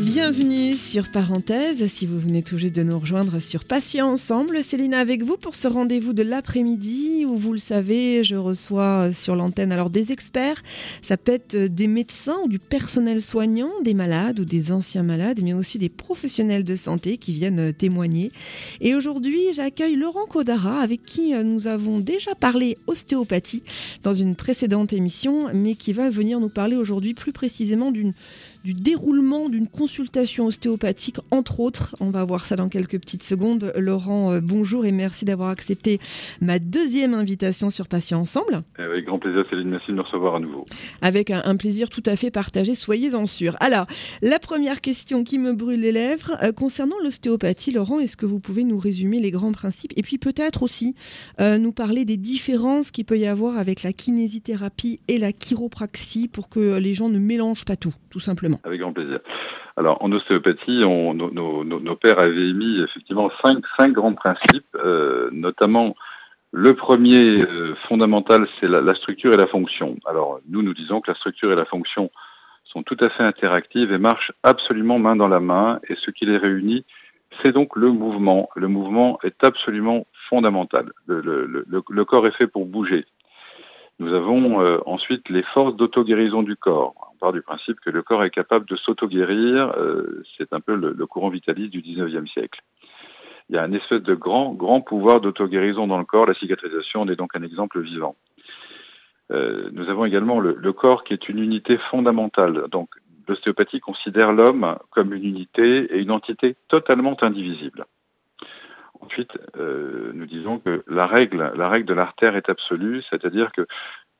Bienvenue sur Parenthèse, si vous venez tout juste de nous rejoindre sur Patients Ensemble. Céline avec vous pour ce rendez-vous de l'après-midi où vous le savez, je reçois sur l'antenne alors des experts, ça peut être des médecins ou du personnel soignant, des malades ou des anciens malades, mais aussi des professionnels de santé qui viennent témoigner. Et aujourd'hui, j'accueille Laurent Codara avec qui nous avons déjà parlé ostéopathie dans une précédente émission, mais qui va venir nous parler aujourd'hui plus précisément d'une du déroulement d'une consultation ostéopathique, entre autres. On va voir ça dans quelques petites secondes. Laurent, euh, bonjour et merci d'avoir accepté ma deuxième invitation sur Patients Ensemble. Avec grand plaisir, Céline, merci de me recevoir à nouveau. Avec un, plaisir tout à fait partagé, soyez-en sûrs. Alors, la première question qui me brûle les lèvres, euh, concernant l'ostéopathie, Laurent, est-ce que vous pouvez nous résumer les grands principes et puis peut-être aussi euh, nous parler des différences qu'il peut y avoir avec la kinésithérapie et la chiropraxie pour que les gens ne mélangent pas tout, tout simplement? Avec grand plaisir. Alors, en ostéopathie, on, nos, pères avaient émis effectivement cinq, cinq grands principes, euh, notamment le premier euh, fondamental, c'est la, structure et la fonction. Alors, nous, nous disons que la structure et la fonction sont tout à fait interactives et marchent absolument main dans la main, et ce qui les réunit, c'est donc le mouvement. Le mouvement est absolument fondamental. Le, corps est fait pour bouger. Nous avons euh, ensuite les forces d'auto-guérison du corps du principe que le corps est capable de s'auto-guérir. Euh, c'est un peu le, courant vitaliste du 19e siècle. Il y a un espèce de grand, grand pouvoir d'auto-guérison dans le corps. La cicatrisation en est donc un exemple vivant. Euh, nous avons également le, corps qui est une unité fondamentale. Donc, l'ostéopathie considère l'homme comme une unité et une entité totalement indivisible. Ensuite, euh, nous disons que la règle, la règle de l'artère est absolue, c'est-à-dire que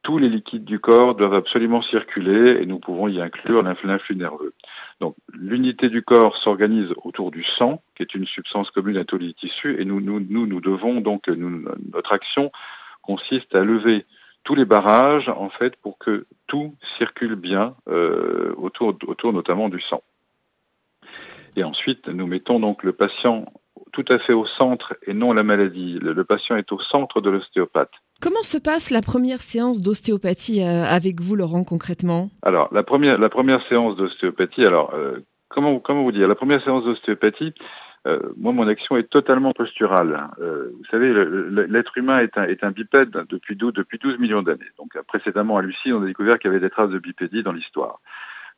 tous les liquides du corps doivent absolument circuler et nous pouvons y inclure l'influx nerveux. Donc l'unité du corps s'organise autour du sang, qui est une substance commune à tous les tissus, et nous, nous, nous, devons donc, notre action consiste à lever tous les barrages, en fait, pour que tout circule bien euh, autour, autour notamment du sang. Et ensuite, nous mettons donc le patient tout à fait au centre et non la maladie. Le, patient est au centre de l'ostéopathe. Comment se passe la première séance d'ostéopathie euh, avec vous, Laurent, concrètement? Alors, la première, la première séance d'ostéopathie, alors, euh, comment, comment vous dire? La première séance d'ostéopathie, euh, moi, mon action est totalement posturale. vous savez, l'être humain est un, est un bipède depuis 12, depuis 12 millions d'années. Donc, précédemment à Lucie, on a découvert qu'il y avait des traces de bipédie dans l'histoire.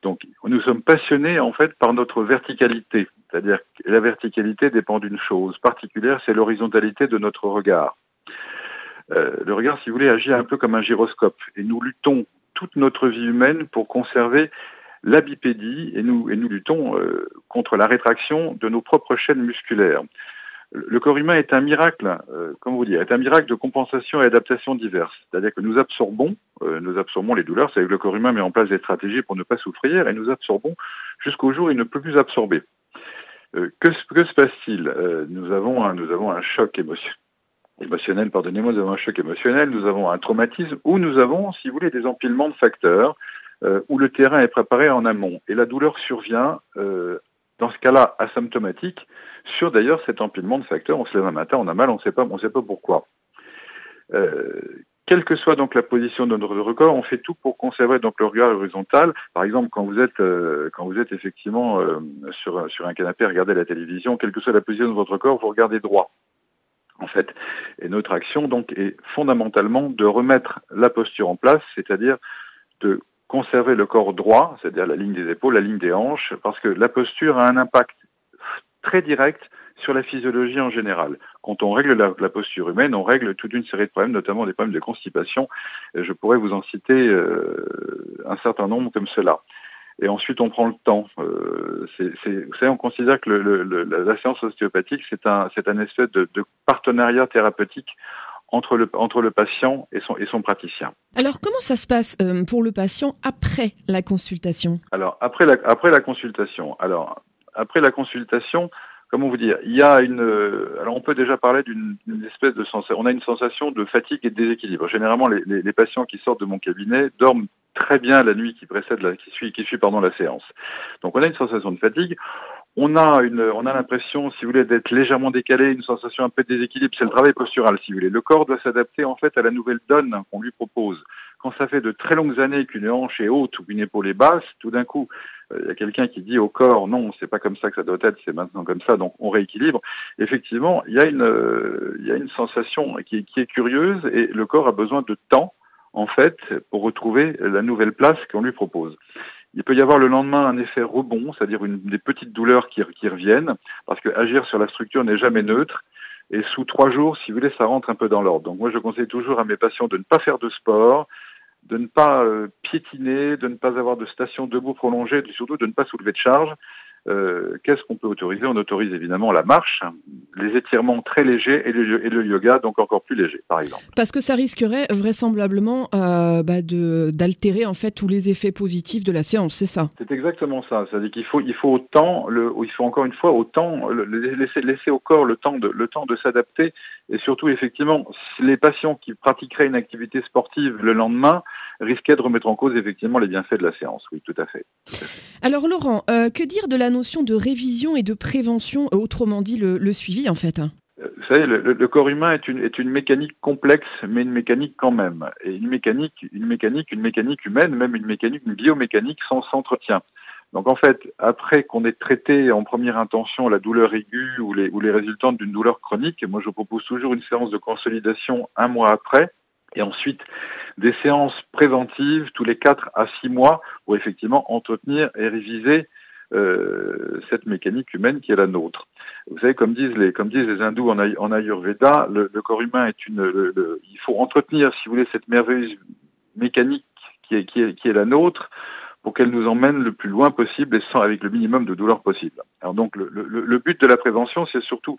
Donc, nous sommes passionnés en fait par notre verticalité, c'est-à-dire que la verticalité dépend d'une chose particulière, c'est l'horizontalité de notre regard. Euh, le regard, si vous voulez, agit un peu comme un gyroscope, et nous luttons toute notre vie humaine pour conserver la bipédie, et nous, luttons euh, contre la rétraction de nos propres chaînes musculaires le corps humain est un miracle, euh, comment vous dire, est un miracle de compensation et adaptation diverses. C'est-à-dire que nous absorbons, euh, nous absorbons les douleurs, c'est que le corps humain met en place des stratégies pour ne pas souffrir, et nous absorbons jusqu'au jour où il ne peut plus absorber. Euh, que, que, se passe-t-il? Euh, Nous avons un, nous avons un choc émotionnel, pardonnez-moi, nous avons un choc émotionnel, nous avons un traumatisme, ou nous avons, si vous voulez, des empilements de facteurs, euh, où le terrain est préparé en amont. Et la douleur survient, euh, dans ce cas-là, asymptomatique, sur d'ailleurs cet empilement de facteurs. On se lève un matin, on a mal, on ne sait pas, on sait pas pourquoi. Euh, quelle que soit donc la position de notre record, on fait tout pour conserver donc le regard horizontal. Par exemple, quand vous êtes euh, quand vous êtes effectivement euh, sur sur un canapé, regardez la télévision, quelle que soit la position de votre corps, vous regardez droit. En fait, et notre action donc est fondamentalement de remettre la posture en place, c'est-à-dire de conserver le corps droit, c'est-à-dire la ligne des épaules, la ligne des hanches, parce que la posture a un impact très direct sur la physiologie en général. Quand on règle la, posture humaine, on règle toute une série de problèmes, notamment des problèmes de constipation. Je pourrais vous en citer euh, un certain nombre comme cela. Et ensuite, on prend le temps. Euh, vous savez, on considère que le, la, séance ostéopathique, c'est un, c'est un espèce de, partenariat thérapeutique entre le, entre le patient et son, et son praticien. Alors, comment ça se passe euh, pour le patient après la consultation? Alors, après la, après la consultation, alors, après la consultation, comment vous dire, il y a une, euh, alors on peut déjà parler d'une espèce de sensation, on a une sensation de fatigue et de déséquilibre. Généralement, les, les, les, patients qui sortent de mon cabinet dorment très bien la nuit qui précède, la, qui suit, qui suit pendant la séance. Donc on a une sensation de fatigue. On a une, on a l'impression, si vous voulez, d'être légèrement décalé, une sensation un peu de déséquilibre. C'est le travail postural, si vous voulez. Le corps doit s'adapter en fait à la nouvelle donne qu'on lui propose. quand ça fait de très longues années qu'une hanche est haute ou qu'une épaule est basse, tout d'un coup, euh, il y a quelqu'un qui dit au corps non, c'est pas comme ça que ça doit être, c'est maintenant comme ça, donc on rééquilibre. Effectivement, il y a une, euh, il y a une sensation qui, qui, est curieuse et le corps a besoin de temps en fait pour retrouver la nouvelle place qu'on lui propose. Il peut y avoir le lendemain un effet rebond, c'est-à-dire des petites douleurs qui, reviennent, parce que agir sur la structure n'est jamais neutre. Et sous trois jours, si vous voulez, ça rentre un peu dans l'ordre. Donc moi, je conseille toujours à mes patients de ne pas faire de sport, de ne pas euh, piétiner, de ne pas avoir de station debout prolongée, surtout de ne pas soulever de charge. Euh, qu'est-ce qu'on peut autoriser? On autorise évidemment la marche, les étirements très légers et le, et le, yoga donc encore plus léger, par exemple. Parce que ça risquerait vraisemblablement euh, bah d'altérer en fait tous les effets positifs de la séance, c'est ça? C'est exactement ça. C'est-à-dire qu'il faut, il faut autant, le, il faut encore une fois autant laisser, laisser au corps le temps de, le temps de s'adapter et surtout effectivement, les patients qui pratiqueraient une activité sportive le lendemain risquaient de remettre en cause effectivement les bienfaits de la séance. Oui, tout à fait. Alors Laurent, euh, que dire de la notion de révision et de prévention, euh, autrement dit le, le suivi en fait hein? Euh, vous savez, le, le, corps humain est une, est une mécanique complexe, mais une mécanique quand même. Et une mécanique, une mécanique, une mécanique humaine, même une mécanique, une biomécanique sans s'entretien. Donc en fait, après qu'on ait traité en première intention la douleur aiguë ou les, ou les résultats d'une douleur chronique, moi je propose toujours une séance de consolidation un mois après, et ensuite des séances préventives tous les 4 à 6 mois pour effectivement entretenir et réviser euh, cette mécanique humaine qui est la nôtre. Vous savez, comme disent les, comme disent les hindous en, en Ayurveda, le, le, corps humain est une, le, il faut entretenir, si vous voulez, cette merveilleuse mécanique qui est, qui est, qui est la nôtre pour qu'elle nous emmène le plus loin possible et sans avec le minimum de douleur possible. Alors donc le, but de la prévention, c'est surtout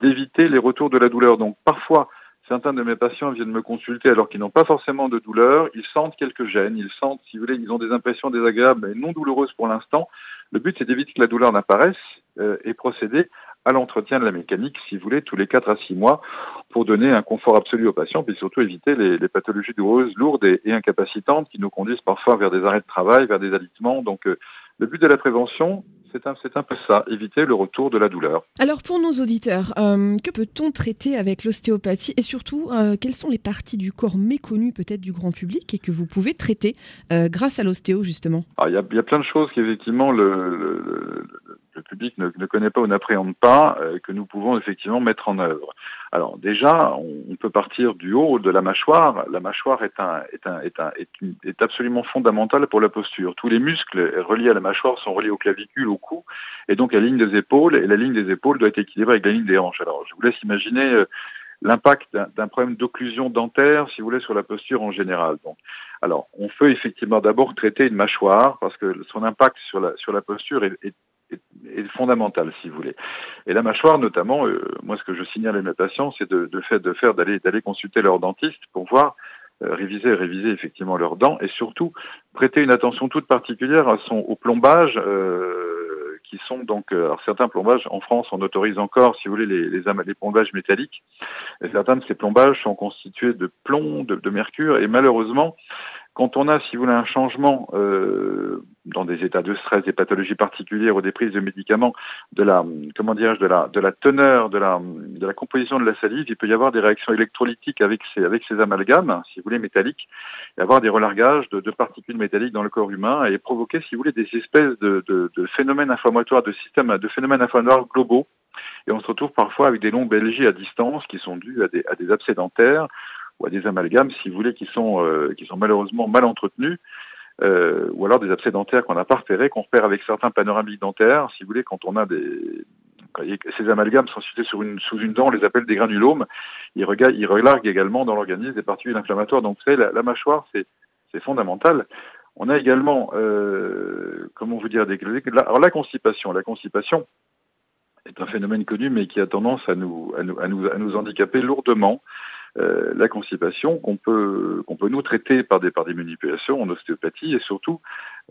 d'éviter les retours de la douleur. Donc parfois, certains de mes patients viennent me consulter alors qu'ils n'ont pas forcément de douleur, ils sentent quelques gènes, ils sentent, si vous voulez, ils ont des impressions désagréables mais non douloureuses pour l'instant. Le but, c'est d'éviter que la douleur n'apparaisse euh, et procéder à l'entretien de la mécanique, si vous voulez, tous les 4 à 6 mois pour donner un confort absolu aux patients, puis surtout éviter les, les pathologies douloureuses lourdes et, et, incapacitantes qui nous conduisent parfois vers des arrêts de travail, vers des alitements. Donc, euh, le but de la prévention, c'est un, un, peu ça, éviter le retour de la douleur. Alors pour nos auditeurs, euh, que peut-on traiter avec l'ostéopathie et surtout, euh, quelles sont les parties du corps méconnues peut-être du grand public et que vous pouvez traiter euh, grâce à l'ostéo justement? Il y, y, a plein de choses qu'effectivement le, le, le, public ne, connaît pas ou n'appréhende pas, euh, que nous pouvons effectivement mettre en œuvre. Alors déjà, on, peut partir du haut de la mâchoire. La mâchoire est, absolument fondamentale pour la posture. Tous les muscles reliés à la mâchoire sont reliés aux clavicules, au cou, et donc à la ligne des épaules. Et la ligne des épaules doit être équilibrée avec la ligne des hanches. Alors je vous laisse imaginer euh, l'impact d'un problème d'occlusion dentaire, si vous voulez, sur la posture en général. Donc, alors, on peut effectivement d'abord traiter une mâchoire parce que son impact sur la, posture est est, fondamentale, si vous voulez. Et la mâchoire, notamment, euh, moi, ce que je signale à mes patients, c'est de, de, fait, de faire d'aller d'aller consulter leur dentiste pour voir euh, réviser réviser effectivement leurs dents et surtout prêter une attention toute particulière à son au plombage. Euh, qui sont donc euh, alors certains plombages en France on autorise encore si vous voulez les, les, les plombages métalliques et certains de ces plombages sont constitués de plomb de, de mercure et malheureusement quand on a, si vous voulez, un changement euh, dans des états de stress, des pathologies particulières ou des prises de médicaments, de la, comment dirais-je, de la, de la teneur, de la, de la composition de la salive, il peut y avoir des réactions électrolytiques avec ces, avec ces amalgames, si vous voulez, métalliques, et avoir des relargages de, de particules métalliques dans le corps humain et provoquer, si vous voulez, des espèces de, de, de phénomènes inflammatoires, de systèmes, de phénomènes inflammatoires globaux. Et on se retrouve parfois avec des longues belgies à distance qui sont dues à des, à des abcès dentaires ou à des amalgames, si vous voulez, qui sont, euh, qui sont malheureusement mal entretenus, euh, ou alors des abcès dentaires qu'on n'a pas repérés, qu'on repère avec certains panoramiques dentaires, si vous voulez, quand on a des... Ces amalgames sont situés sur une, sous une dent, on les appelle des granulomes. Ils, regardent, ils relarguent également dans l'organisme des particules inflammatoires. Donc, vous savez, la, la mâchoire, c'est fondamental. On a également, euh, comment vous dire, des, alors la constipation. La constipation est un phénomène connu, mais qui a tendance à nous, à nous, à nous, à nous handicaper lourdement. Euh, la constipation qu'on peut qu'on peut nous traiter par des par des manipulations en ostéopathie et surtout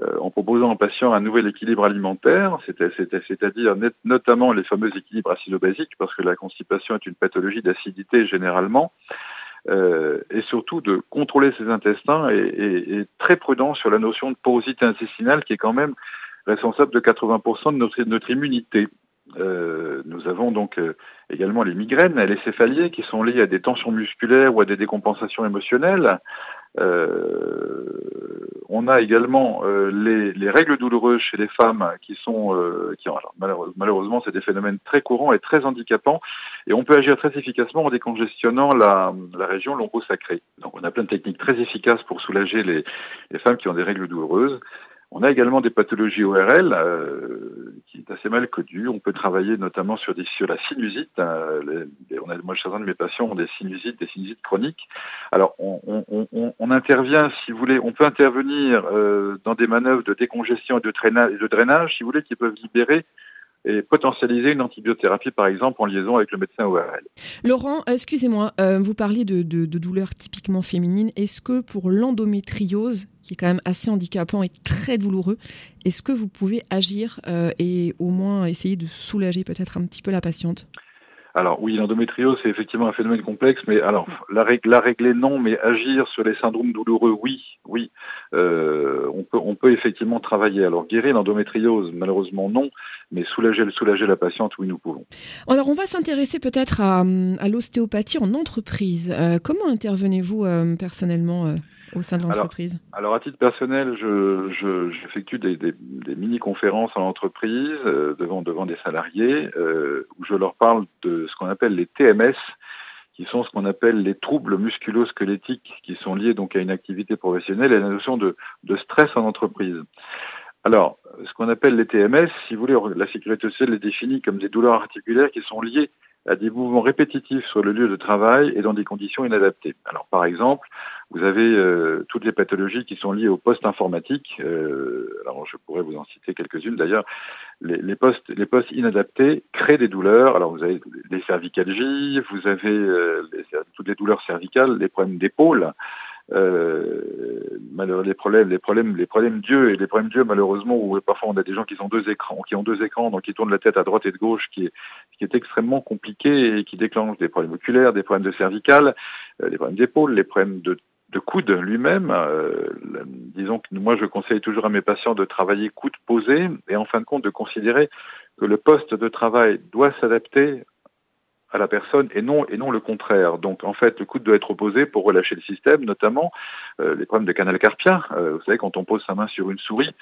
euh, en proposant aux patients un nouvel équilibre alimentaire, c'est-à-dire notamment les fameux équilibres acido-basiques parce que la constipation est une pathologie d'acidité généralement. Euh, et surtout de contrôler ses intestins et, et, et, très prudent sur la notion de porosité intestinale qui est quand même responsable de 80% de notre, de notre immunité. Euh, nous avons donc euh, également les migraines, les céphaliers qui sont liés à des tensions musculaires ou à des décompensations émotionnelles. Euh, on a également euh, les, règles douloureuses chez les femmes qui sont, euh, qui alors, malheureusement, c'est des phénomènes très courants et très handicapants, et on peut agir très efficacement en décongestionnant la, la région lombo-sacrée. Donc, on a plein de techniques très efficaces pour soulager les, les femmes qui ont des règles douloureuses. On a également des pathologies ORL euh, qui est assez mal connues. On peut travailler notamment sur, des, sur la sinusite. Euh, on a, moi, certains de mes patients ont des sinusites, des sinusites chroniques. Alors, on, intervient, si vous voulez, on peut intervenir euh, dans des manœuvres de décongestion et de, de drainage, si vous voulez, qui peuvent libérer et potentialiser une antibiothérapie, par exemple, en liaison avec le médecin ORL. Laurent, excusez-moi, euh, vous parliez de, douleurs typiquement féminines. Est-ce que pour l'endométriose, qui est quand même assez handicapant et très douloureux, est-ce que vous pouvez agir euh, et au moins essayer de soulager peut-être un petit peu la patiente? Alors oui, l'endométriose, c'est effectivement un phénomène complexe, mais alors la, la régler non, mais agir sur les syndromes douloureux, oui, oui. Euh, on peut effectivement travailler. Alors guérir l'endométriose, malheureusement non, mais soulager soulager la patiente, oui, nous pouvons. Alors on va s'intéresser peut-être à, à l'ostéopathie en entreprise. Euh, comment intervenez-vous euh, personnellement au sein de l'entreprise alors, à titre personnel, je, j'effectue des, des, des mini-conférences en entreprise euh, devant, devant des salariés euh, où je leur parle de ce qu'on appelle les TMS, qui sont ce qu'on appelle les troubles musculo-squelettiques qui sont liés donc à une activité professionnelle et à la notion de, de stress en entreprise. Alors, ce qu'on appelle les TMS, si vous voulez, la sécurité sociale les définit comme des douleurs articulaires qui sont liées à des mouvements répétitifs sur le lieu de travail et dans des conditions inadaptées. Alors par exemple, vous avez euh, toutes les pathologies qui sont liées au poste informatique. Euh, alors je pourrais vous en citer quelques-unes. D'ailleurs, les, les, postes, les postes inadaptés créent des douleurs. Alors vous avez les cervicalgies, vous avez euh, toutes les douleurs cervicales, les problèmes d'épaule euh, les problèmes, les problèmes, les problèmes d'yeux et les problèmes d'yeux malheureusement où parfois on a des gens qui ont deux écrans, qui ont deux écrans, donc qui tournent la tête à droite et de gauche, qui est, qui est extrêmement compliqué et qui déclenche des problèmes oculaires, des problèmes de cervicales, euh, des problèmes d'épaule, les problèmes de de coude lui-même. Euh, disons que moi, je conseille toujours à mes patients de travailler coude posé et en fin de compte de considérer que le poste de travail doit s'adapter à la personne et non et non le contraire. Donc en fait, le coude doit être opposé pour relâcher le système, notamment euh, les problèmes de canal carpien. Euh, vous savez, quand on pose sa main sur une souris,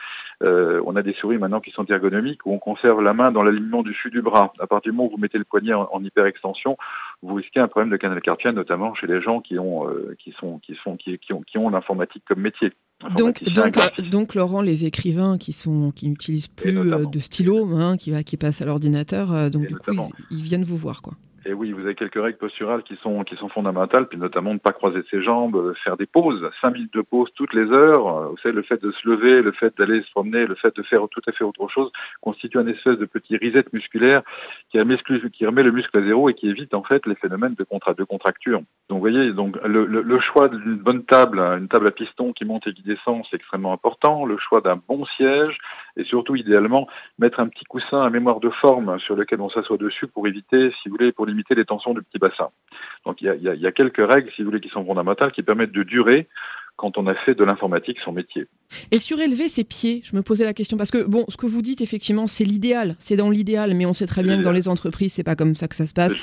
euh, on a des souris maintenant qui sont ergonomiques où on conserve la main dans l'alignement du dessus du bras. À partir du moment où vous mettez le poignet en, en hyperextension, vous risquez un problème de canal carpien, notamment chez les gens qui ont qui sont qui sont qui, qui ont qui ont l'informatique comme métier. Donc, donc, donc, Laurent, les écrivains qui sont qui n'utilisent plus de stylo, hein, qui, qui passent à l'ordinateur, donc du coup, ils, ils, viennent vous voir, quoi. Et oui, vous avez quelques règles posturales qui sont qui sont fondamentales, puis notamment ne pas croiser ses jambes, euh, faire des pauses, cinq minutes de pause toutes les heures. Euh, vous savez, le fait de se lever, le fait d'aller se promener, le fait de faire tout à fait autre chose constitue un espèce de petit reset musculaire qui remet, qui remet le muscle à zéro et qui évite en fait les phénomènes de, contra de contracture. Donc, vous voyez, donc le, le, le choix d'une bonne table, une table à piston qui monte et qui descend, c'est extrêmement important. Le choix d'un bon siège et surtout, idéalement, mettre un petit coussin à mémoire de forme sur lequel on s'assoit dessus pour éviter, si vous voulez, pour limiter les tensions du petit bassin. Donc il y a, y a, quelques règles, si vous voulez, qui sont fondamentales, qui permettent de durer quand on a fait de l'informatique son métier. Et surélever ses pieds, je me posais la question parce que bon, ce que vous dites effectivement, c'est l'idéal, c'est dans l'idéal, mais on sait très bien que dans les entreprises, c'est pas comme ça que ça se passe.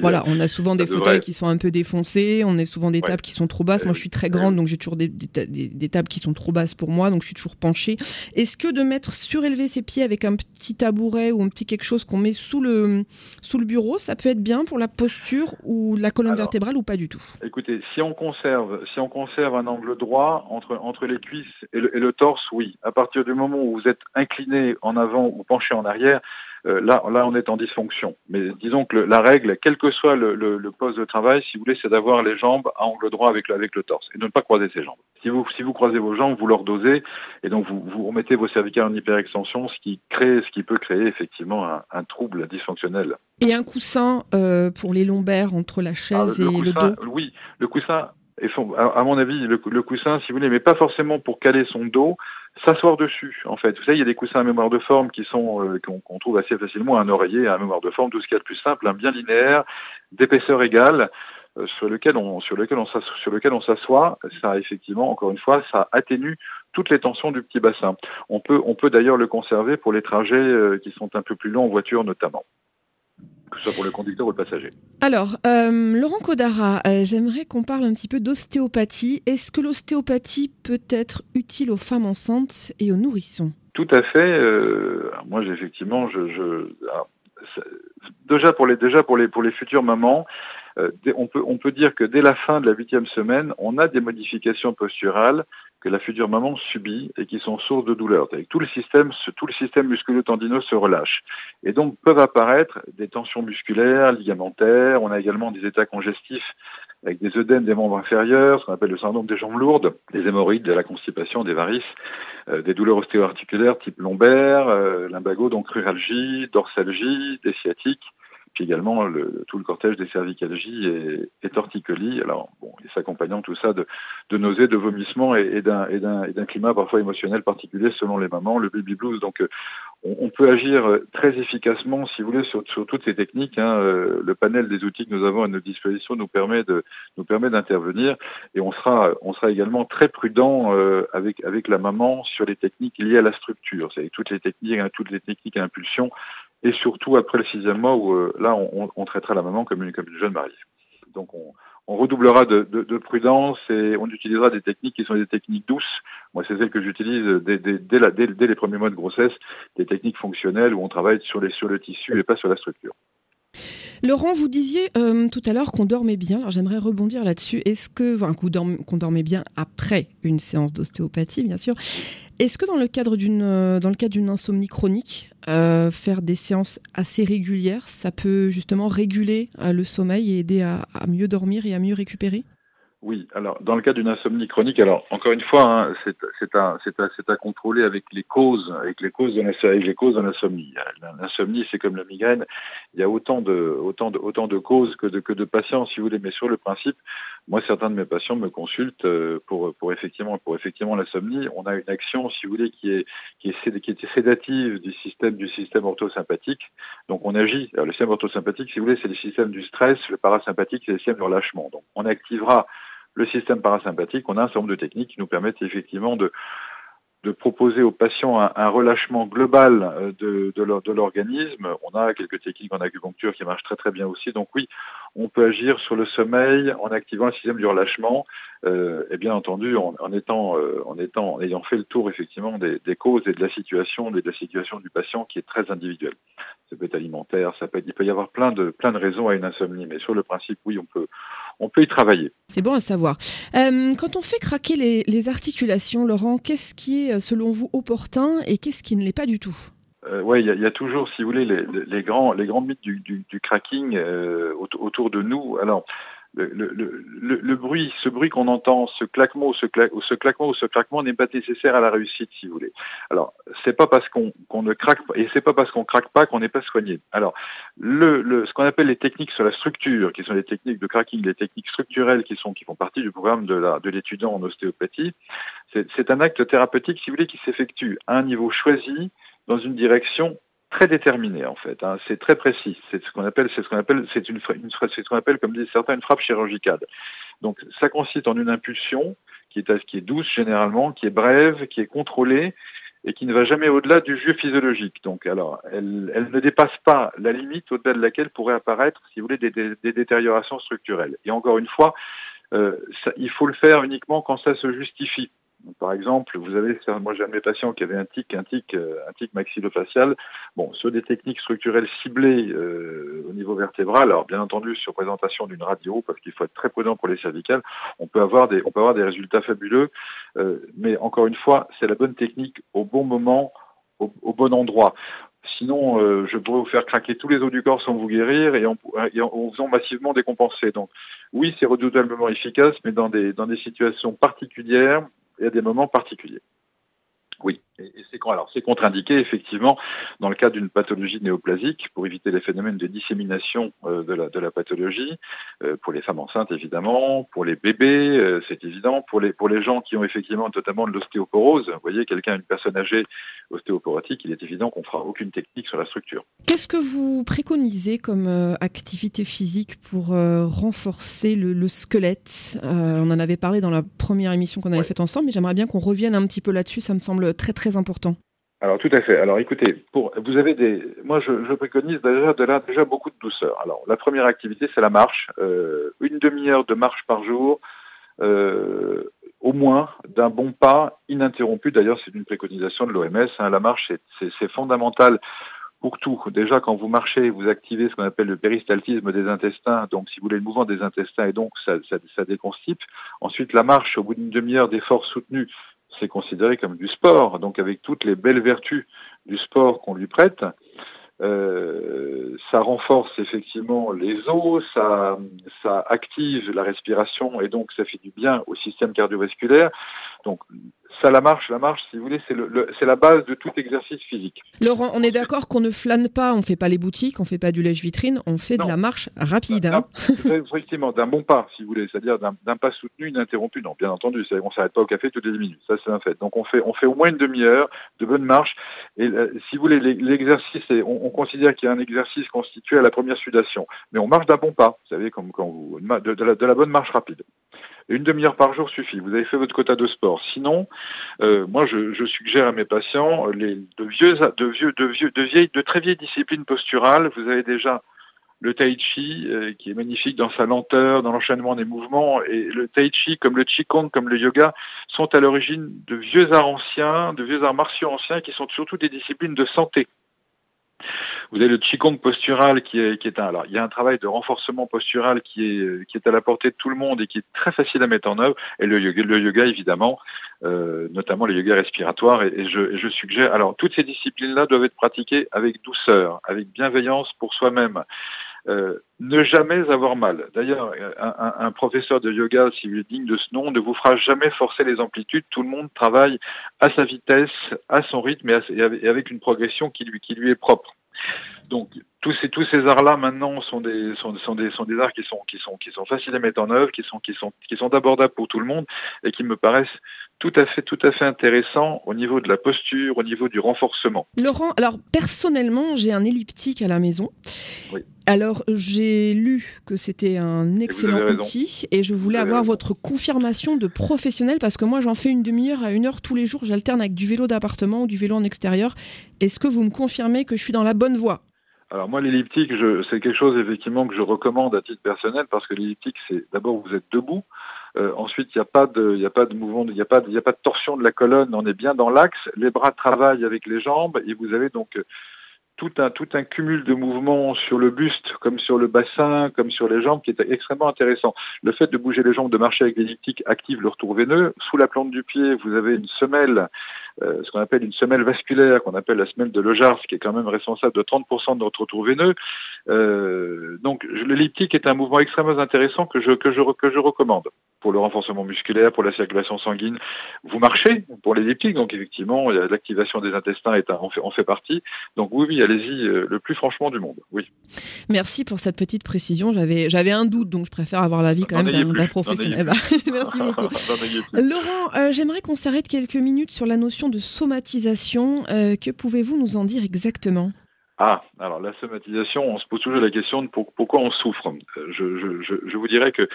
Voilà, on a souvent des fauteuils qui sont un peu défoncés, on a souvent des tables qui sont trop basses. Moi, je suis très grande, donc j'ai toujours des, des, des, tables qui sont trop basses pour moi, donc je suis toujours penchée. Est-ce que de mettre surélever ses pieds avec un petit tabouret ou un petit quelque chose qu'on met sous le sous le bureau, ça peut être bien pour la posture ou la colonne Alors, vertébrale ou pas du tout? Écoutez, si on conserve, si on conserve un angle le droit entre, entre les cuisses et le, et le, torse, oui. À partir du moment où vous êtes incliné en avant ou penché en arrière, euh, là, là, on est en dysfonction. Mais disons que le, la règle, quel que soit le, poste de travail, si vous voulez, c'est d'avoir les jambes à angle droit avec le, avec le torse et de ne pas croiser ses jambes. Si vous, si vous croisez vos jambes, vous leur dosez et donc vous, vous remettez vos cervicales en hyperextension, ce qui crée, ce qui peut créer effectivement un, un trouble dysfonctionnel. Et un coussin euh, pour les lombaires entre la chaise ah, et le dos? Oui, le coussin et à mon avis, le, coussin, si vous voulez, mais pas forcément pour caler son dos, s'asseoir dessus, en fait. Vous savez, il y a des coussins à mémoire de forme qui sont euh, qu'on qu trouve assez facilement, un oreiller à mémoire de forme, tout ce qu'il y a plus simple, un bien linéaire, d'épaisseur égale, euh, sur lequel on sur lequel on sur lequel s'assoit. Ça, effectivement, encore une fois, ça atténue toutes les tensions du petit bassin. On peut on peut d'ailleurs le conserver pour les trajets euh, qui sont un peu plus longs en voiture, notamment. Que ce soit pour le conducteur ou le passager. Alors, euh, Laurent Codara, euh, j'aimerais qu'on parle un petit peu d'ostéopathie. Est-ce que l'ostéopathie peut être utile aux femmes enceintes et aux nourrissons? Tout à fait. Euh, moi, effectivement, je, je déjà pour les déjà pour les pour les futures mamans, euh, on peut on peut dire que dès la fin de la huitième semaine, on a des modifications posturales que la future maman subit et qui sont sources de douleur. Tout le système, tout musculo-tendineux se relâche. Et donc peuvent apparaître des tensions musculaires, ligamentaires. On a également des états congestifs avec des œdèmes des membres inférieurs, ce qu'on appelle le syndrome des jambes lourdes, des hémorroïdes, de la constipation, des varices, euh, des douleurs ostéo-articulaires type lombaire, euh, lumbago, donc cruralgie, dorsalgie, des sciatiques, puis également le, tout le cortège des cervicalgies et, et torticolis. Alors, bon, et s'accompagnant tout ça de, de nausées, de vomissements et, et d'un climat parfois émotionnel particulier selon les mamans, le baby blues. Donc, euh, on, peut agir très efficacement, si vous voulez, sur, sur toutes ces techniques. Hein. Euh, le panel des outils que nous avons à notre disposition nous permet de nous permet d'intervenir et on sera on sera également très prudent euh, avec avec la maman sur les techniques liées à la structure, c'est toutes les techniques, hein, toutes les techniques à impulsion et surtout après le sixième mois où euh, là on, on, traitera la maman comme une, comme une jeune mariée. Donc on, on redoublera de, de, de, prudence et on utilisera des techniques qui sont des techniques douces. Moi, c'est celles que j'utilise dès, dès, dès, dès, les premiers mois de grossesse, des techniques fonctionnelles où on travaille sur, les, sur le tissu et pas sur la structure. Laurent, vous disiez euh, tout à l'heure qu'on dormait bien. Alors j'aimerais rebondir là-dessus. Est-ce que, enfin, qu'on dormait bien après une séance d'ostéopathie, bien sûr. Est-ce que dans le cadre d'une, euh, dans le cadre d'une insomnie chronique, euh, faire des séances assez régulières, ça peut justement réguler le sommeil et aider à mieux dormir et à mieux récupérer? Oui, alors dans le cas d'une insomnie chronique, alors encore une fois, hein, c'est à, à, à, contrôler avec les causes, avec les causes de l'insomnie. L'insomnie, c'est comme la migraine, il y a autant de, autant de, autant de causes que de, que de patients, si vous voulez. Mais sur le principe, moi, certains de mes patients me consultent euh, pour, pour effectivement, pour effectivement l'insomnie. On a une action, si vous voulez, qui est, qui est, qui est sédative du système, du système orthosympathique. Donc on agit. Alors, le système orthosympathique, si vous voulez, c'est le système du stress. Le parasympathique, c'est le système du relâchement. Donc on activera le système parasympathique, on a un certain nombre de techniques qui nous permettent effectivement de, proposer aux patients un, un relâchement global euh, de, de l'organisme. On a quelques techniques en acupuncture qui marchent très très bien aussi. Donc oui, on peut agir sur le sommeil en activant le système du relâchement euh, et bien entendu en, en étant euh, en étant en ayant fait le tour effectivement des, causes et de la situation de du patient qui est très individuelle. Ça peut être alimentaire, ça peut il peut y avoir plein de raisons à une insomnie, mais sur le principe oui on peut on peut y travailler. C'est bon à savoir. Euh, quand on fait craquer les articulations, Laurent, qu'est-ce qui est selon vous opportun et qu'est-ce qui ne l'est pas du tout? Euh, ouais, il y, a toujours, si vous voulez, les, les grands, les grands mythes du, du, cracking euh, autour de nous. Alors, le, le, le, le, bruit, ce bruit qu'on entend, ce claquement, ce, ce claquement ou ce claquement n'est pas nécessaire à la réussite, si vous voulez. Alors, c'est pas parce qu'on qu ne craque pas, et c'est pas parce qu'on craque pas qu'on n'est pas soigné. Alors, le, le, ce qu'on appelle les techniques sur la structure, qui sont les techniques de cracking, les techniques structurelles qui sont, qui font partie du programme de l'étudiant en ostéopathie, c'est un acte thérapeutique, si vous voulez, qui s'effectue à un niveau choisi, dans une direction très déterminé en fait. Hein. C'est très précis. C'est ce qu'on appelle, c'est ce qu'on appelle, c'est une, une ce qu'on appelle, comme disent certains, une frappe chirurgicale. Donc ça consiste en une impulsion qui est, qui est douce généralement, qui est brève, qui est contrôlée et qui ne va jamais au-delà du jeu physiologique. Donc, alors, elle, elle ne dépasse pas la limite au-delà de laquelle pourraient apparaître, si vous voulez, des, des, des détériorations structurelles. Et encore une fois, euh, ça, il faut le faire uniquement quand ça se justifie. Par exemple, vous avez, moi j'ai un de mes patients qui avait un tic, un tic, euh, un tic maxillofacial. Bon, sur des techniques structurelles ciblées euh, au niveau vertébral, alors bien entendu sur présentation d'une radio, parce qu'il faut être très prudent pour les cervicales, on peut avoir des, on peut avoir des résultats fabuleux. Euh, mais encore une fois, c'est la bonne technique au bon moment, au, bon endroit. Sinon, euh, je pourrais vous faire craquer tous les os du corps sans vous guérir et en, et en, en faisant massivement décompenser. Donc, oui, c'est redoutablement efficace, mais dans des, dans des situations particulières, et à des moments particuliers. Oui, et c'est alors c'est contre-indiqué effectivement dans le cas d'une pathologie néoplasique pour éviter les phénomènes de dissémination euh, de, la, de la pathologie euh, pour les femmes enceintes évidemment, pour les bébés euh, c'est évident, pour les pour les gens qui ont effectivement notamment de l'ostéoporose, vous voyez quelqu'un une personne âgée ostéoporotique, il est évident qu'on fera aucune technique sur la structure. Qu'est-ce que vous préconisez comme activité physique pour renforcer le, le squelette? On en avait parlé dans la première émission qu'on avait ouais. faite ensemble, mais j'aimerais bien qu'on revienne un petit peu là-dessus, ça me semble très très important. Alors tout à fait. Alors écoutez, pour vous avez des, moi je, préconise déjà de là déjà beaucoup de douceur. Alors la première activité c'est la marche, euh, une demi-heure de marche par jour, euh, au moins d'un bon pas ininterrompu. D'ailleurs c'est une préconisation de l'OMS. Hein. La marche c'est fondamental pour tout. Déjà, quand vous marchez, vous activez ce qu'on appelle le péristaltisme des intestins, donc si vous voulez le mouvement des intestins, et donc ça, ça, ça déconstipe. Ensuite, la marche, au bout d'une demi-heure d'effort soutenu, c'est considéré comme du sport, donc avec toutes les belles vertus du sport qu'on lui prête. Euh, ça renforce effectivement les os, ça, ça active la respiration et donc ça fait du bien au système cardiovasculaire. Donc ça, la marche, la marche, si vous voulez, c'est le, c'est la base de tout exercice physique. Laurent, on est d'accord qu'on ne flâne pas, on fait pas les boutiques, on fait pas du lèche-vitrine, on fait de la marche rapide. Hein. Effectivement, d'un bon pas, si vous voulez, c'est-à-dire d'un, pas soutenu, ininterrompu. Non, bien entendu, c'est, on s'arrête pas au café toutes les 10 minutes, ça c'est un fait. Donc on fait, on fait au moins une demi-heure de bonne marche. Et euh, si vous voulez, l'exercice, on, considère qu'il y a un exercice constitué à la première sudation, mais on marche d'un bon pas, vous savez, comme quand vous, de, de la bonne marche rapide. Une demi-heure par jour suffit. Vous avez fait votre quota de sport. Sinon, euh, moi, je, suggère à mes patients les, de vieux, très vieilles disciplines posturales. Vous avez déjà le tai chi euh, qui est magnifique dans sa lenteur, dans l'enchaînement des mouvements. Et le tai chi, comme le qigong, comme le yoga, sont à l'origine de vieux arts anciens, de vieux arts martiaux anciens, qui sont surtout des disciplines de santé. Vous avez le Qigong postural qui est, un. Alors, il y a un travail de renforcement postural qui est, à la portée de tout le monde et qui est très facile à mettre en œuvre. Et le yoga, évidemment, euh, notamment le yoga respiratoire. Et, je, suggère. Alors, toutes ces disciplines-là doivent être pratiquées avec douceur, avec bienveillance pour soi-même. Euh, ne jamais avoir mal. D'ailleurs, un, professeur de yoga, s'il est digne de ce nom, ne vous fera jamais forcer les amplitudes. Tout le monde travaille à sa vitesse, à son rythme et, avec une progression qui lui, qui lui est propre. Donc tous ces tous ces arts-là maintenant sont des sont, sont, des sont des arts qui sont qui sont qui sont faciles à mettre en œuvre, qui sont qui sont qui sont abordables pour tout le monde et qui me paraissent tout à fait tout à fait intéressants au niveau de la posture, au niveau du renforcement. Laurent, alors personnellement, j'ai un elliptique à la maison. Oui. Alors, j'ai lu que c'était un excellent outil et je voulais avoir raison. votre confirmation de professionnel parce que moi, j'en fais une demi-heure à une heure tous les jours. J'alterne avec du vélo d'appartement ou du vélo en extérieur. Est-ce que vous me confirmez que je suis dans la bonne voie? Alors moi, l'elliptique, c'est quelque chose effectivement que je recommande à titre personnel parce que l'elliptique, c'est d'abord vous êtes debout, euh, ensuite il n'y a pas de, il a pas de mouvement, il n'y a pas, il a pas de torsion de la colonne, on est bien dans l'axe, les bras travaillent avec les jambes et vous avez donc tout un, tout un cumul de mouvements sur le buste, comme sur le bassin, comme sur les jambes, qui est extrêmement intéressant. Le fait de bouger les jambes, de marcher avec l'elliptique active le retour veineux. Sous la plante du pied, vous avez une semelle, euh, ce qu'on appelle une semelle vasculaire, qu'on appelle la semelle de Lejars, qui est quand même responsable de 30% de notre retour veineux. Euh, donc l'elliptique est un mouvement extrêmement intéressant que je, que je, que je recommande pour le renforcement musculaire, pour la circulation sanguine. Vous marchez pour l'elliptique, donc effectivement, l'activation des intestins est un, en, fait, en fait partie. Donc oui, oui, allez-y euh, le plus franchement du monde. Oui. Merci pour cette petite précision. J'avais, j'avais un doute, donc je préfère avoir l'avis quand même d'un, professionnel. Merci beaucoup. Laurent, euh, j'aimerais qu'on s'arrête quelques minutes sur la notion de somatisation. Euh, que pouvez-vous nous en dire exactement? Ah, alors la somatisation, on se pose toujours la question de pourquoi on souffre. Je, je, je, je vous dirais que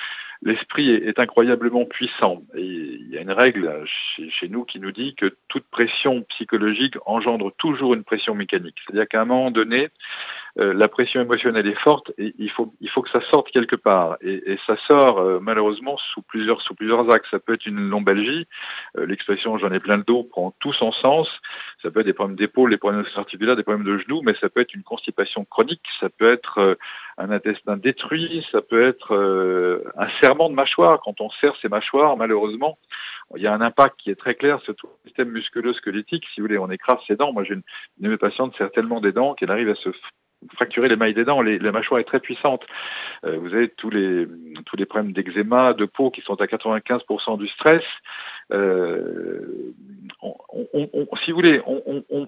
l'esprit est, incroyablement puissant. Et il y a une règle chez, nous qui nous dit que toute pression psychologique engendre toujours une pression mécanique. C'est-à-dire qu'à un moment donné, euh, la pression émotionnelle est forte et il faut, il faut que ça sorte quelque part. Et, et ça sort euh, malheureusement sous plusieurs, sous plusieurs axes. Ça peut être une lombalgie, euh, l'expression j'en ai plein le dos prend tout son sens. Ça peut être des problèmes d'épaule, des problèmes articulaires, des problèmes de genoux, mais ça peut être une constipation chronique, ça peut être euh, un intestin détruit, ça peut être euh, un serrement de mâchoire. Quand on serre ses mâchoires, malheureusement, il y a un impact qui est très clair sur tout le système musculo-squelettique. Si vous voulez, on écrase ses dents. Moi, j'ai une, une de mes patientes serre tellement des dents qu'elle arrive à se fracturer les mailles des dents. La mâchoire est très puissante. Euh, vous avez tous les tous les problèmes d'eczéma, de peau qui sont à 95% du stress. Euh, si vous voulez,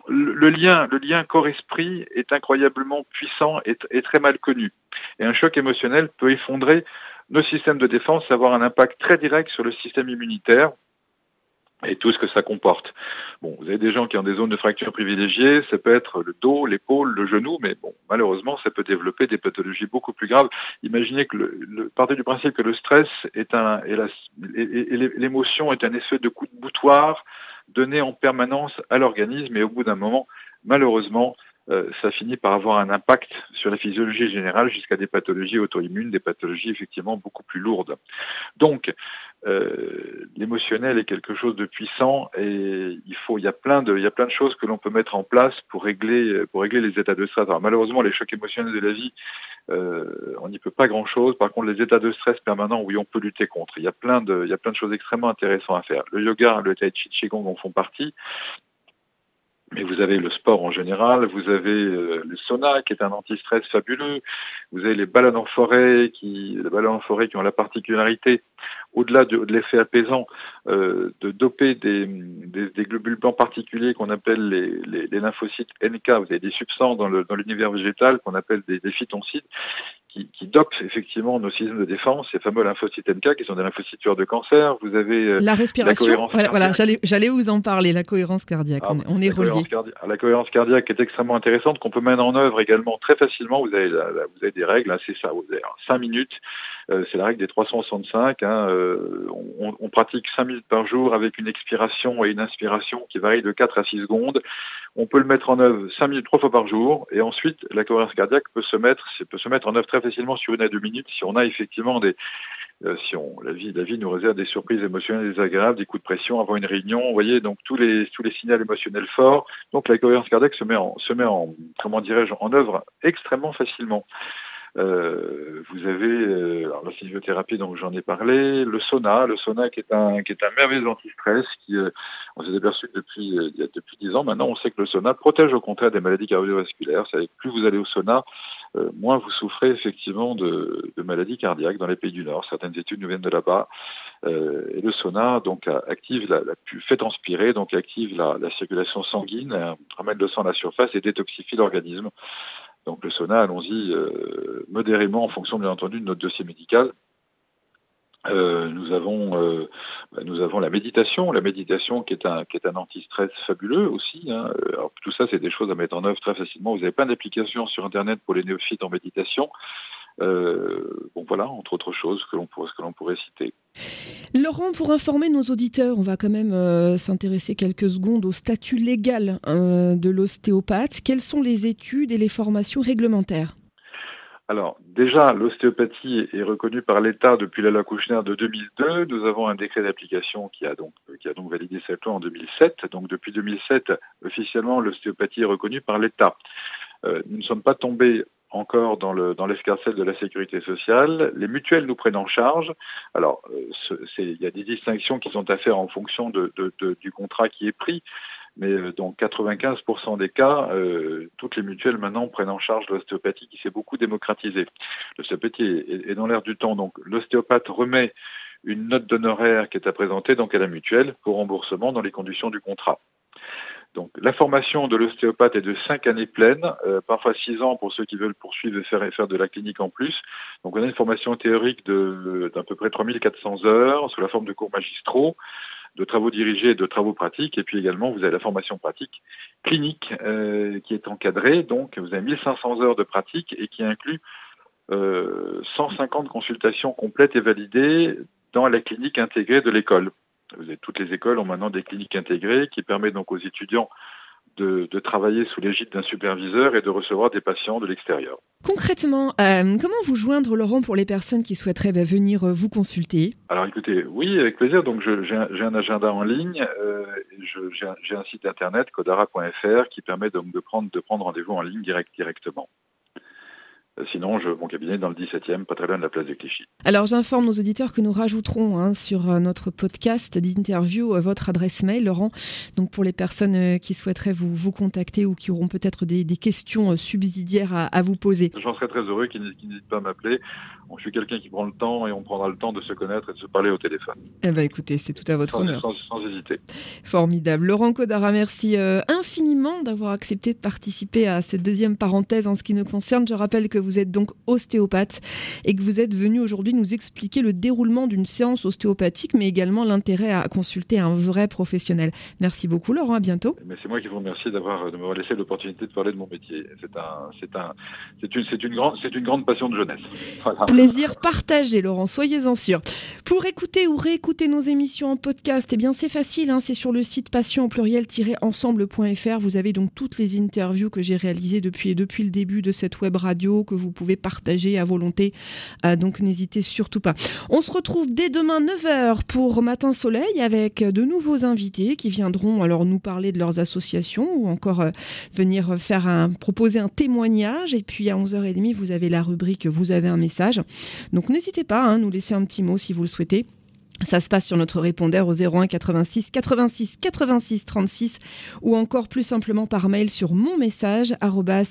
le lien le lien corps-esprit est incroyablement puissant et, et très mal connu. Et un choc émotionnel peut effondrer nos systèmes de défense, avoir un impact très direct sur le système immunitaire et tout ce que ça comporte. Bon, vous avez des gens qui ont des zones de fracture privilégiées, ça peut être le dos, l'épaule, le genou, mais bon, malheureusement, ça peut développer des pathologies beaucoup plus graves. Imaginez que le, le partez du principe que le stress est un et l'émotion est un effet de coup de boutoir donné en permanence à l'organisme et au bout d'un moment, malheureusement, euh, ça finit par avoir un impact sur la physiologie générale jusqu'à des pathologies auto-immunes, des pathologies effectivement beaucoup plus lourdes. Donc, euh, l'émotionnel est quelque chose de puissant et il faut, il y a plein de, il y a plein de choses que l'on peut mettre en place pour régler, pour régler les états de stress. Alors, malheureusement, les chocs émotionnels de la vie, euh, on n'y peut pas grand chose. Par contre, les états de stress permanents, oui, on peut lutter contre. Il y a plein de, il y a plein de choses extrêmement intéressantes à faire. Le yoga, le tai chi, qigong en font partie. Mais vous avez le sport en général, vous avez euh, le sauna qui est un anti-stress fabuleux, vous avez les ballons en forêt qui, les en qui ont la particularité, au-delà de, l'effet apaisant, euh, de doper des, des, globules blancs particuliers qu'on appelle les, les, lymphocytes NK. Vous avez des substances dans l'univers végétal qu'on appelle des, des phytoncides qui, qui dopent effectivement nos systèmes de défense, ces fameux lymphocytes NK qui sont des lymphocytes tueurs de cancer. Vous avez euh, la respiration. La voilà, voilà j'allais vous en parler, la cohérence cardiaque. Ah, on, est relié. La cohérence cardiaque est extrêmement intéressante qu'on peut mettre en œuvre également très facilement. Vous avez, vous avez des règles, hein, c'est ça. Vous avez 5 minutes. Euh, c'est la règle des 365. Hein, euh, on, on, pratique 5 minutes par jour avec une expiration et une inspiration qui varie de 4 à 6 secondes. On peut le mettre en œuvre 5 minutes trois fois par jour et ensuite la cohérence cardiaque peut se mettre, peut se mettre en œuvre très facilement sur une à deux minutes si on a effectivement des, euh, si on, la vie, la vie nous réserve des surprises émotionnelles désagréables, des coups de pression avant une réunion, vous voyez, donc tous les, tous les signaux émotionnels forts. Donc la cohérence cardiaque se met en, se met en, comment dirais-je, en œuvre extrêmement facilement. Euh, vous avez euh, alors la physiothérapie dont j'en ai parlé, le sauna, le sauna qui est un qui est un merveilleux anti-stress qui euh, on s'est aperçu depuis euh, depuis dix ans maintenant on sait que le sauna protège au contraire des maladies cardiovasculaires. C'est plus vous allez au sauna, euh, moins vous souffrez effectivement de, de, maladies cardiaques dans les pays du Nord. Certaines études nous viennent de là-bas. et le sauna donc active la, la fait transpirer, donc active la, la circulation sanguine, ramène le sang à la surface et détoxifie l'organisme. Donc le sauna, allons-y euh, modérément en fonction bien entendu de notre dossier médical. Euh, nous avons euh, bah, nous avons la méditation, la méditation qui est un qui est un anti-stress fabuleux aussi. Hein. Alors tout ça c'est des choses à mettre en œuvre très facilement. Vous avez plein d'applications sur internet pour les néophytes en méditation. Euh, bon voilà, entre autres choses que l'on pourrait, que l'on pourrait citer. Laurent, pour informer nos auditeurs, on va quand même euh, s'intéresser quelques secondes au statut légal euh, de l'ostéopathe. Quelles sont les études et les formations réglementaires? Alors, déjà, l'ostéopathie est reconnue par l'État depuis la loi Kouchner de 2002. Nous avons un décret d'application qui a donc qui a donc validé cette loi en 2007. Donc, depuis 2007, officiellement, l'ostéopathie est reconnue par l'État. Euh, nous ne sommes pas tombés encore dans le l'escarcelle de la sécurité sociale. Les mutuelles nous prennent en charge. Alors, euh, il y a des distinctions qui sont à faire en fonction du contrat qui est pris, mais euh, dans 95% des cas, euh, toutes les mutuelles maintenant prennent en charge l'ostéopathie qui s'est beaucoup démocratisée. L'ostéopathie est, est dans l'air du temps, donc l'ostéopathe remet une note d'honoraire qui est à présenter donc à la mutuelle pour remboursement dans les conditions du contrat. Donc la formation de l'ostéopathe est de cinq années pleines, euh, parfois six ans pour ceux qui veulent poursuivre et faire, et faire de la clinique en plus. Donc on a une formation théorique d'à peu près 3400 heures sous la forme de cours magistraux, de travaux dirigés et de travaux pratiques. Et puis également vous avez la formation pratique clinique euh, qui est encadrée. Donc vous avez 1500 heures de pratique et qui inclut euh, 150 consultations complètes et validées dans la clinique intégrée de l'école toutes les écoles ont maintenant des cliniques intégrées qui permettent donc aux étudiants de, de travailler sous l'égide d'un superviseur et de recevoir des patients de l'extérieur. Concrètement, euh, comment vous joindre, Laurent, pour les personnes qui souhaiteraient bah, venir euh, vous consulter? Alors écoutez, oui, avec plaisir. Donc j'ai un, un, agenda en ligne, euh, j'ai un, un, site internet, codara.fr, qui permet donc de prendre, de prendre rendez-vous en ligne direct, directement. Euh, sinon, je, mon cabinet est dans le 17e, pas très loin de la place de Clichy. Alors, j'informe nos auditeurs que nous rajouterons hein, sur euh, notre podcast d'interview euh, votre adresse mail, Laurent. Donc, pour les personnes qui souhaiteraient vous, vous contacter ou qui auront peut-être des, des, questions subsidiaires à, à vous poser. J'en serais très heureux qu'ils n'hésitent pas à m'appeler. Bon, je suis quelqu'un qui prend le temps et on prendra le temps de se connaître et de se parler au téléphone. Eh ben, écoutez, c'est tout à votre sans, honneur. Sans, sans, hésiter. Formidable. Laurent Codara, merci euh, infiniment d'avoir accepté de participer à cette deuxième parenthèse en ce qui nous concerne. Je rappelle que vous êtes donc ostéopathe et que vous êtes venu aujourd'hui nous expliquer le déroulement d'une séance ostéopathique, mais également l'intérêt à consulter un vrai professionnel. Merci beaucoup Laurent, à bientôt. Mais c'est moi qui vous remercie d'avoir de m'avoir laissé l'opportunité de parler de mon métier. C'est un, c'est un, c'est une, c'est une grande, c'est une grande passion de jeunesse. Plaisir partagé, Laurent. Soyez-en sûr. Pour écouter ou réécouter nos émissions en podcast, eh bien c'est facile. Hein, c'est sur le site passion pluriel-ensemble.fr. Vous avez donc toutes les interviews que j'ai réalisées depuis depuis le début de cette web radio que vous pouvez partager à volonté. Euh, donc n'hésitez surtout pas. On se retrouve dès demain 9h pour Matin Soleil avec de nouveaux invités qui viendront alors nous parler de leurs associations ou encore euh, venir faire un proposer un témoignage. Et puis à 11h30, vous avez la rubrique Vous avez un message. Donc n'hésitez pas à hein, nous laisser un petit mot si vous le souhaitez. Ça se passe sur notre répondeur au 01 86 86 86 36 ou encore plus simplement par mail sur mon message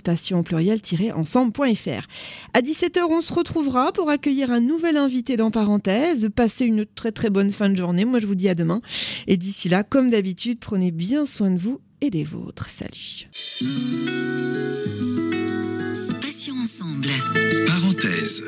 passion pluriel-ensemble.fr. À 17h, on se retrouvera pour accueillir un nouvel invité dans parenthèse. Passez une très très bonne fin de journée. Moi, je vous dis à demain. Et d'ici là, comme d'habitude, prenez bien soin de vous et des vôtres. Salut. Passion ensemble. Parenthèse.